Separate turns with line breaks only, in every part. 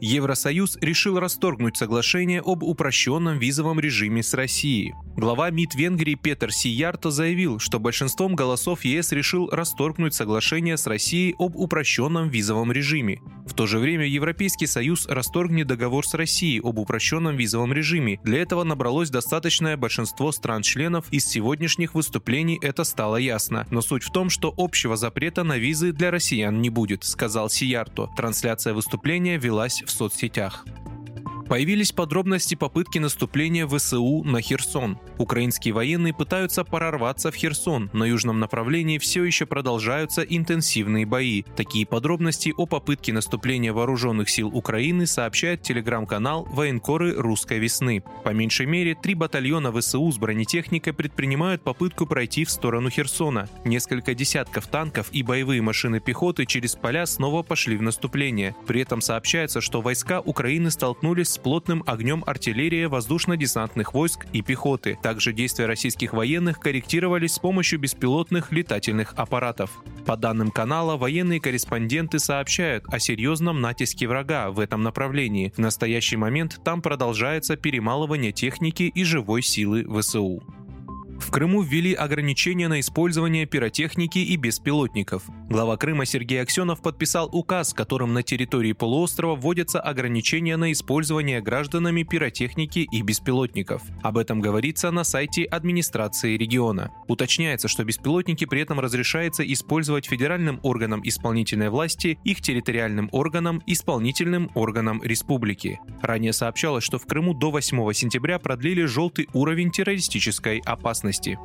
Евросоюз решил расторгнуть соглашение об упрощенном визовом режиме с Россией. Глава МИД Венгрии Петр Сиярто заявил, что большинством голосов ЕС решил расторгнуть соглашение с Россией об упрощенном визовом режиме. В то же время Европейский Союз расторгнет договор с Россией об упрощенном визовом режиме. Для этого набралось достаточное большинство стран-членов. Из сегодняшних выступлений это стало ясно. Но суть в том, что общего запрета на визы для россиян не будет, сказал Сиярто. Трансляция выступления велась в соцсетях. Появились подробности попытки наступления ВСУ на Херсон. Украинские военные пытаются прорваться в Херсон. На южном направлении все еще продолжаются интенсивные бои. Такие подробности о попытке наступления вооруженных сил Украины сообщает телеграм-канал «Военкоры русской весны». По меньшей мере, три батальона ВСУ с бронетехникой предпринимают попытку пройти в сторону Херсона. Несколько десятков танков и боевые машины пехоты через поля снова пошли в наступление. При этом сообщается, что войска Украины столкнулись с плотным огнем артиллерии, воздушно-десантных войск и пехоты. Также действия российских военных корректировались с помощью беспилотных летательных аппаратов. По данным канала, военные корреспонденты сообщают о серьезном натиске врага в этом направлении. В настоящий момент там продолжается перемалывание техники и живой силы ВСУ. В Крыму ввели ограничения на использование пиротехники и беспилотников. Глава Крыма Сергей Аксенов подписал указ, которым на территории полуострова вводятся ограничения на использование гражданами пиротехники и беспилотников. Об этом говорится на сайте администрации региона. Уточняется, что беспилотники при этом разрешается использовать федеральным органам исполнительной власти, их территориальным органам, исполнительным органам республики. Ранее сообщалось, что в Крыму до 8 сентября продлили желтый уровень террористической опасности безопасности.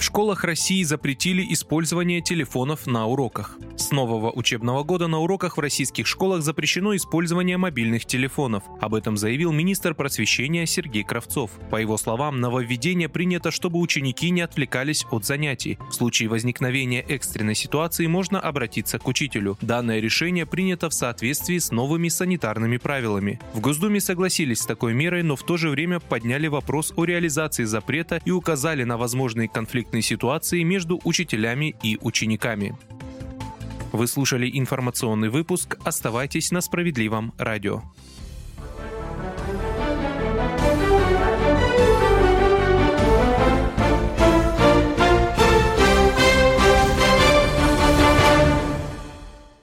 В школах России запретили использование телефонов на уроках. С нового учебного года на уроках в российских школах запрещено использование мобильных телефонов. Об этом заявил министр просвещения Сергей Кравцов. По его словам, нововведение принято, чтобы ученики не отвлекались от занятий. В случае возникновения экстренной ситуации можно обратиться к учителю. Данное решение принято в соответствии с новыми санитарными правилами. В Госдуме согласились с такой мерой, но в то же время подняли вопрос о реализации запрета и указали на возможные конфликты конфликтной ситуации между учителями и учениками. Вы слушали информационный выпуск. Оставайтесь на справедливом радио.